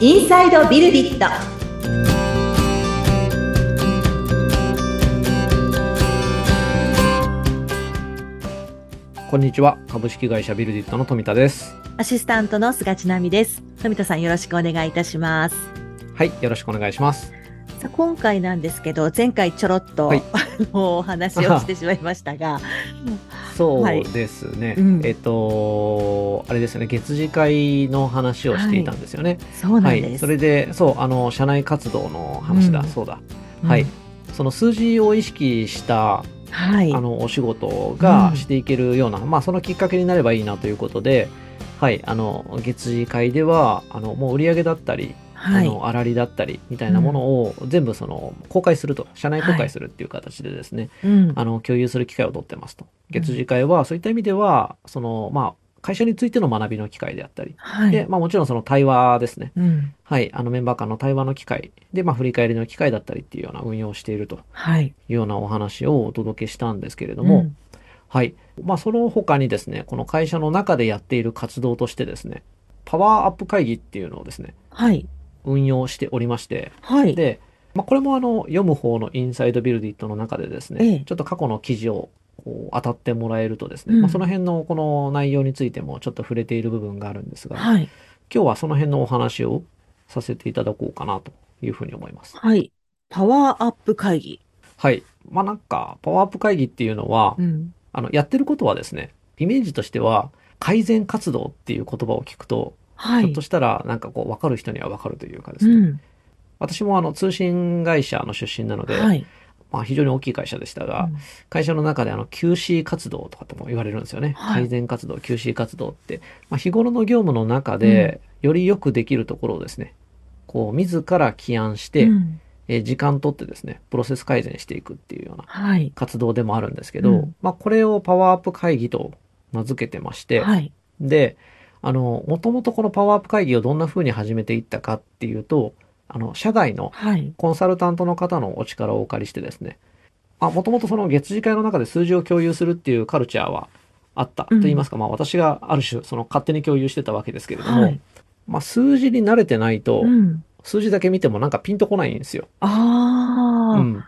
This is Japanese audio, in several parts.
インサイドビルディット。こんにちは。株式会社ビルディットの富田です。アシスタントの菅千奈美です。富田さんよろしくお願いいたします。はいよろしくお願いしますさあ今回なんですけど前回ちょろっと、はい。あのお話をしてしまいましたが。そうですね、うん。えっとあれですよね。月次会の話をしていたんですよね。そうなんはい、です、それでそうあの社内活動の話だ、うん。そうだ、うん。はい。その数字を意識したはい。あのお仕事がうん。していけるような、まあそのきっかけになればいいなということではい。あの月次会ではあのもう売上だったりはい。あの粗利だったりみたいなものを全部その公開すると社内公開するっていう形でですね、うん。あの共有する機会を取ってますと。月次会はそういった意味ではそのまあ会社についての学びの機会であったり、はい。でまあ、もちろんその対話ですね。うん。はい。あのメンバー間の対話の機会で、まあ、振り返りの機会だったりっていうような運用をしていると。はい。いうようなお話をお届けしたんですけれども、うん。はい。まあその他にですねこの会社の中でやっている活動としてですねパワーアップ会議っていうのをですねはい運用しておりましてはい。で、まあ、これもあの読む方のインサイドビルディットの中でですね、ええ。ちょっと過去の記事をこう当たってもらえるとですね、うん。まあ、その辺のこの内容についてもちょっと触れている部分があるんですが、はい。今日はその辺のお話をさせていただこうかなというふうに思います。はい。パワーアップ会議。はい。まあなんか、パワーアップ会議っていうのは、うん。あの、やってることはですね、イメージとしては、改善活動っていう言葉を聞くと、はい。ひょっとしたら、なんかこう、わかる人にはわかるというかですね、うん。私もあの、通信会社の出身なので、はい。まあ非常に大きい会社でしたが、うん。会社の中であの QC 活動とかっても言われるんですよね。はい。改善活動、QC 活動って、まあ、日頃の業務の中でよりよくできるところをですね、こう自ら起案して、うん。えー時間とってですね、プロセス改善していくっていうようなはい。活動でもあるんですけど、うん。まあこれをパワーアップ会議と名付けてまして、はい。で、あの、もともとこのパワーアップ会議をどんな風に始めていったかっていうと、あの、社外のはい。コンサルタントの方のお力をお借りしてですね、あ、もともとその月次会の中で数字を共有するっていうカルチャーはあったとうん。言いますか、まあ私がある種その勝手に共有してたわけですけれども、はい。まあ数字に慣れてないと、うん。数字だけ見てもなんかピンとこないんですよ。ああ、うん。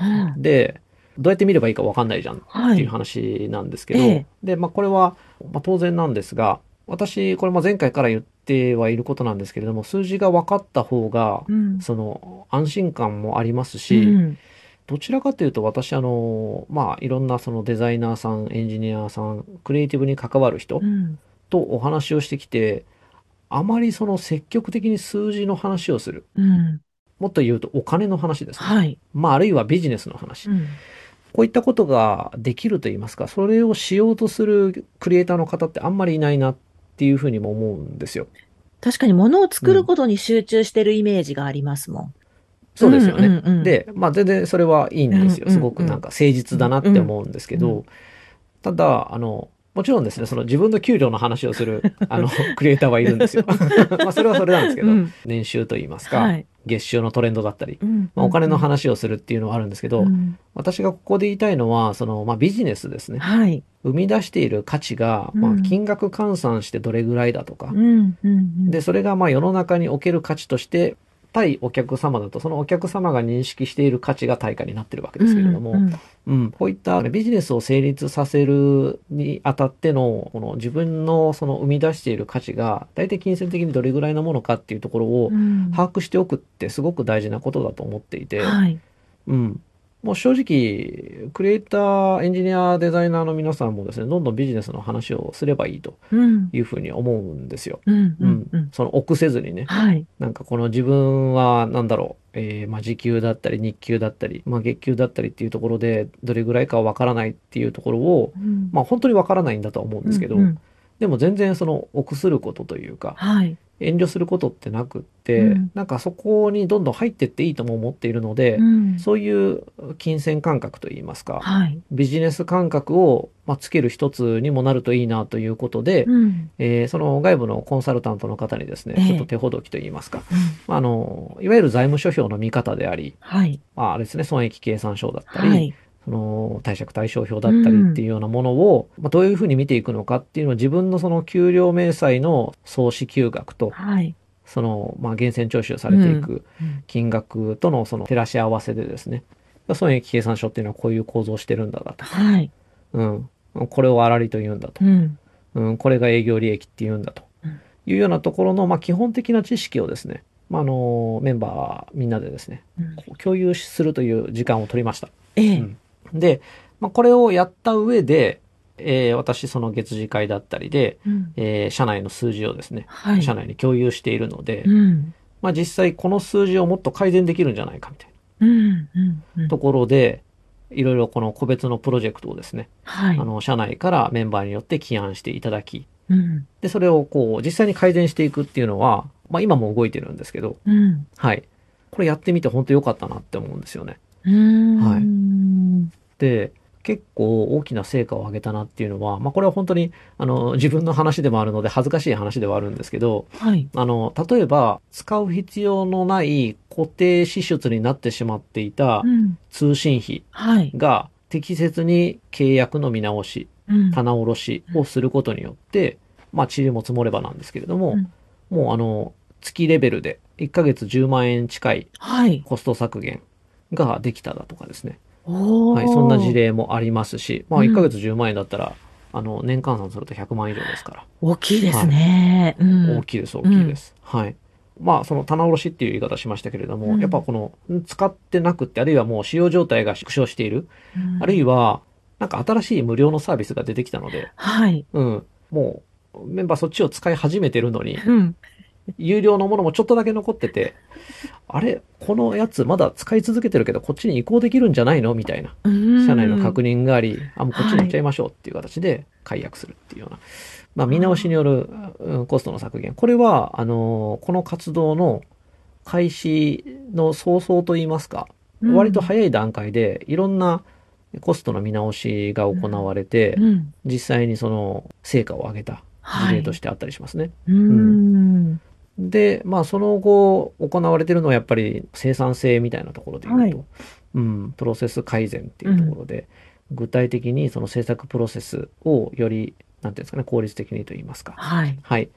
うん。で、どうやって見ればいいかわかんないじゃんっていうはい。話なんですけど、ええ。で、まあこれは、まあ、当然なんですが、私、これも前回から言ってはいることなんですけれども、数字が分かった方が、うん。その安心感もありますし、うんどちらかというと私あのまあいろんなそのデザイナーさんエンジニアさんクリエイティブに関わる人うん。とお話をしてきてあまりその積極的に数字の話をするうん。もっと言うとお金の話ですね、はい。まああるいはビジネスの話、うん。こういったことができると言いますかそれをしようとするクリエイターの方ってあんまりいないなっていうふうにも思うんですよ確かに物を作ることに集中してるイメージがありますもん。そうですよね、うんうんうんで、まあ全然それはいいんですよ。うんうんうんすごくなんか誠実だなって思うんですけど、うんうただ、あの、もちろんですね、その自分の給料の話をする、あの、クリエイターはいるんですよ。まあそれはそれなんですけど、うん年収といいますか、はい。月収のトレンドだったり、うん。まあ、お金の話をするっていうのはあるんですけど、うん。私がここで言いたいのは、その、まあビジネスですね。はい。生み出している価値が、まあうん金額換算してどれぐらいだとか。で、それがまあ世の中における価値として、対お客様だと、そのお客様が認識している価値が対価になってるわけですけれども、うんうん、こういったビジネスを成立させるにあたっての、この自分のその生み出している価値が、大体金銭的にどれぐらいのものかっていうところをうん把握しておくってすごく大事なことだと思っていて、はい。うん。もう正直、クリエイター、エンジニア、デザイナーの皆さんもですね、どんどんビジネスの話をすればいいとうん。いうふうに思うんですよ。うん。ううんん。うん。その臆せずにね。はい。なんかこの自分はなんだろう、えーまあ時給だったり日給だったり、まあ月給だったりっていうところでどれぐらいかわからないっていうところを、うんまあ本当にわからないんだとは思うんですけど、うんうんでも全然その臆することというか、はい。遠慮することってなくって、うんなんかそこにどんどん入ってっていいとも思っているので、うんそういう金銭感覚といいますか、はい。ビジネス感覚を、まあ、つける一つにもなるといいなということで、うん。えーその外部のコンサルタントの方にですね、ええちょっと手ほどきといいますか、うんあの、いわゆる財務諸表の見方であり、はい。まあ、あれですね、損益計算書だったり、はい。その貸借対照表だったりっていうようなものを、まあ、どういうふうに見ていくのかっていうのを自分のその給料明細の総支給額と、はい。その、まあ、源泉徴収されていくうん金額とのその照らし合わせでですね、損益計算書っていうのはこういう構造をしてるんだだと。はい。うん。これを粗利と言うんだとう。ん。うん。これが営業利益って言うんだとうん。いうようなところの、まあ、基本的な知識をですね、まあ、あの、メンバーみんなでですね、うん共有するという時間を取りました。ええ。うんで、まあ、これをやった上で、えー私その月次会だったりで、うんえー社内の数字をですね、はい。社内に共有しているので、うん。まあ、実際この数字をもっと改善できるんじゃないかみたいなところで、いろいろこの個別のプロジェクトをですね、はい。あの、社内からメンバーによって起案していただき、うん。で、それをこう、実際に改善していくっていうのは、まあ今も動いてるんですけど、うん。はい。これやってみて本当良かったなって思うんですよね。はいで、結構大きな成果を上げたなっていうのは、まあこれは本当に、あの、自分の話でもあるので恥ずかしい話ではあるんですけど、はい。あの、例えば、使う必要のない固定支出になってしまっていたうん。通信費はい。が適切に契約の見直し、うん。棚卸しをすることによって、まあ、塵も積もればなんですけれども、うんもうあの、月レベルで1ヶ月10万円近い。コスト削減ができただとかですね。はい、そんな事。例もありますし、まあ、うん1ヶ月10万円だったら、あの、年換算すると100万以上ですから。大きいですね。うん。大きいです、大きいです。はい。まあ、その棚卸しっていう言い方しましたけれども、うんやっぱこの、ん使ってなくって、あるいはもう使用状態が縮小している、うんあるいは、なんか新しい無料のサービスが出てきたので、はい。うん、もう、メンバーそっちを使い始めてるのに、うん。有料のものもちょっとだけ残ってて、あれこのやつまだ使い続けてるけど、こっちに移行できるんじゃないのみたいな。社内の確認。認があり、あ、もうこっちに行っちゃいましょうっていう形で解約するっていうような。まあ、見直しによるうんコストの削減。これは、あの、この活動の開始の早々といいますか、割と早い段階でいろんなコストの見直しが行われて、うん。実際にその成果を上げた事例としてあったりしますね。うん。で、まあその後行われてるのはやっぱり生産性みたいなところで言うと、はうん、プロセス改善っていうところで、具体的にその制作プロセスをより、なんていうんですかね、効率的にと言いますか。はい。はい。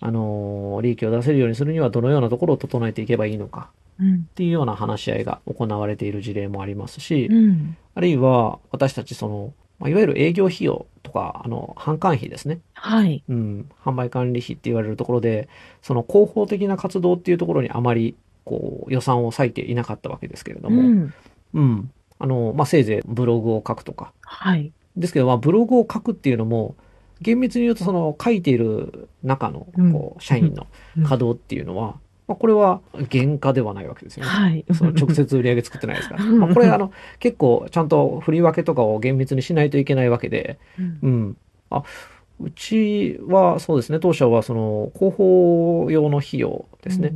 あのー利益を出せるようにするにはどのようなところを整えていけばいいのかうん。っていうような話し合いが行われている事例もありますし、うん。あるいは私たちその、まあいわゆる営業費用とか、あの、販管費ですね。はい。うん、販売管理費って言われるところで、その広報的な活動っていうところにあまり、こう、予算を割いていなかったわけですけれども、うん。うん。あの、まあ、せいぜいブログを書くとか。はい。ですけど、まあ、ブログを書くっていうのも、厳密に言うと、その、書いている中の、うんこう、社員のうん稼働っていうのは、まあ、これは原価ではないわけですよね。はい。その直接売り上げ作ってないですから。う んまあ、これ、あの、結構、ちゃんと振り分けとかを厳密にしないといけないわけで、うん。うん。あ、うちはそうですね、当社はその広報用の費用ですね、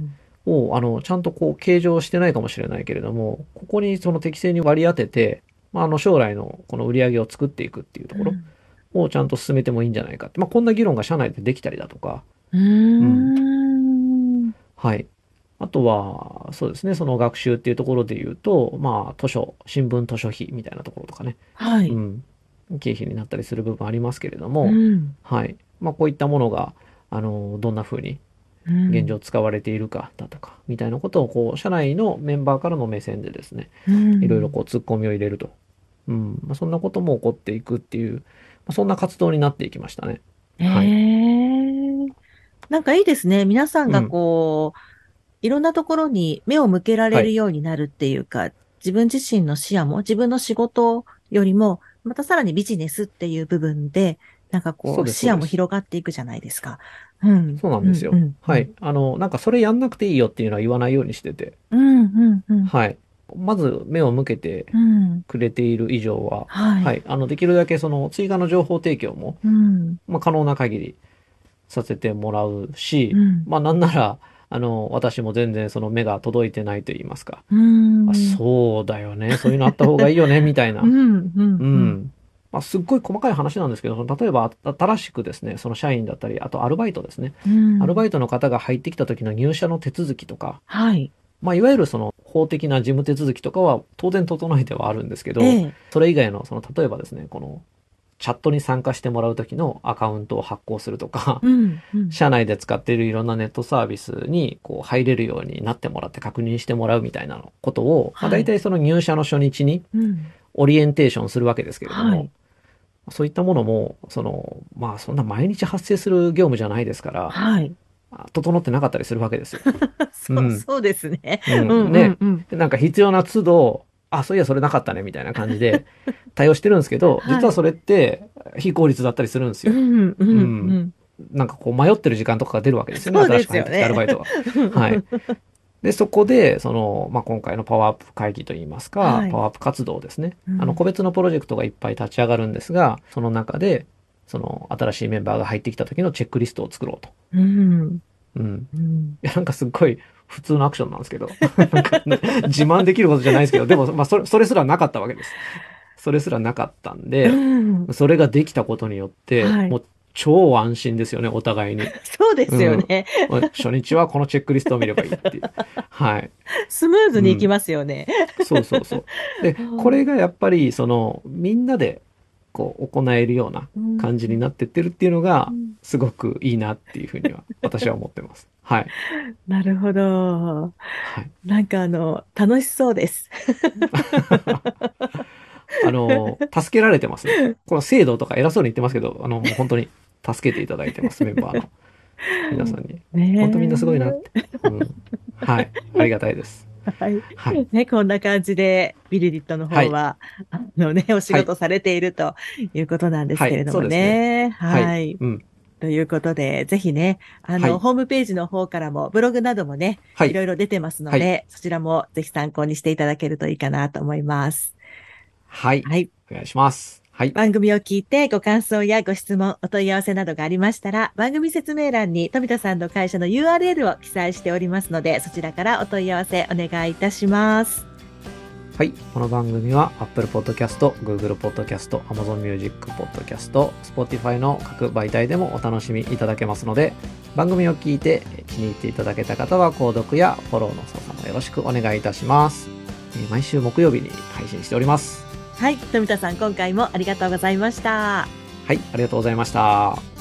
を、あの、ちゃんとこう計上してないかもしれないけれども、ここにその適正に割り当てて、まあ、あの、将来のこの売り上げを作っていくっていうところをちゃんと進めてもいいんじゃないかって。まあ、こんな議論が社内でできたりだとか、うん。うん。はい。あとは、そうですね、その学習っていうところで言うと、まあ、図書、新聞図書費みたいなところとかね、はい。うん。経費になったりする部分ありますけれども、うん。はい。まあ、こういったものが、あの、どんな風にうん現状使われているかだとか、みたいなことを、こう、社内のメンバーからの目線でですね、うんいろいろこう、突っ込みを入れると。うん。まあ、そんなことも起こっていくっていう、まあ、そんな活動になっていきましたね。へはいえ。なんかいいですね。皆さんがこう、いろんなところに目を向けられるようになるっていうか、自分自身の視野も、自分の仕事よりも、またさらにビジネスっていう部分で、なんかこう、そうです視野も広がっていくじゃないですか。うん。そうなんですよ。うんうんはい。あの、なんかそれやんなくていいよっていうのは言わないようにしてて、うん、うん、うん。はい。まず目を向けてうん。くれている以上は、はい。はい。あの、できるだけその追加の情報提供も、うん。まあ、可能な限りさせてもらうし、うん。まあ、なんなら、あの、私も全然その目が届いてないと言いますか。うん。あそうだよね。そういうのあった方がいいよね、みたいな。う。うんうん。うん。ん。まあ、すっごい細かい話なんですけど、例えば新しくですね、その社員だったり、あとアルバイトですね。うん。アルバイトの方が入ってきた時の入社の手続きとか、はい。まあ、いわゆるその法的な事務手続きとかは当然整えてはあるんですけど、ええ。それ以外の、その、例えばですね、この、チャットに参加してもらう時のアカウントを発行するとか、うんうん。社内で使っているいろんなネットサービスにこう入れるようになってもらって確認してもらうみたいなことを、まあ、はい大体その入社の初日にうん。オリエンテーションするわけですけれども、はい。そういったものも、その、まあそんな毎日発生する業務じゃないですから、はい。整ってなかったりするわけですよ。そう、うん。そうですね。うん。うんうんね。うん。でなんか必要な都度、あ、そういやそれなかったねみたいな感じで対応してるんですけど、はい実はそれって非効率だったりするんですよ。うんうんうんなんかこう迷ってる時間とかが出るわけですよね。新しく入ってきたアルバイトが。はい。で、そこで、その、まあ、今回のパワーアップ会議といいますか、はいパワーアップ活動ですね。うんあの、個別のプロジェクトがいっぱい立ち上がるんですが、その中で、その、新しいメンバーが入ってきた時のチェックリストを作ろうと。うんうん。うんいや、なんかすっごい普通のアクションなんですけど、なんかね自慢できることじゃないですけど、でも、まあ、それ、それすらなかったわけです。それすらなかったんで、うんそれができたことによって、はいもう超安心ですよね、お互いに。そうですよね。初日はこのチェックリストを見ればいいっていう。はい。スムーズにいきますよね。そうそうそう。で、これがやっぱり、その、みんなで、こう、行えるような感じになってってるっていうのがう、んすごくいいなっていうふうには、私は思ってます。はい。なるほど。はい。なんかあの、楽しそうです。あの、助けられてますね。この制度とか偉そうに言ってますけど、あの、もう本当に助けていただいてます、メンバーの皆さんに。ね本当みんなすごいなって。うん。はい。ありがたいです。はい。はい。ね、こんな感じで、ビルディットの方は、あのね、お仕事されているということなんですけれどもね。はい。はい。うん。ということで、ぜひね、あの、はいホームページの方からも、ブログなどもね、、はいい。ろいろ出てますので、そちらもぜひ参考にしていただけるといいかなと思います。はい。はい。お願いします。はい。番組を聞いてご感想やご質問、お問い合わせなどがありましたら、番組説明欄に富田さんの会社の URL を記載しておりますので、そちらからお問い合わせお願いいたします。はい。この番組は Apple Podcast、Google Podcast、Amazon Music Podcast、Spotify の各媒体でもお楽しみいただけますので、番組を聞いてえー気に入っていただけた方は購読やフォローの操作もよろしくお願いいたします。えー毎週木曜日に配信しております。はい。富田さん、今回もありがとうございました。はい。ありがとうございました。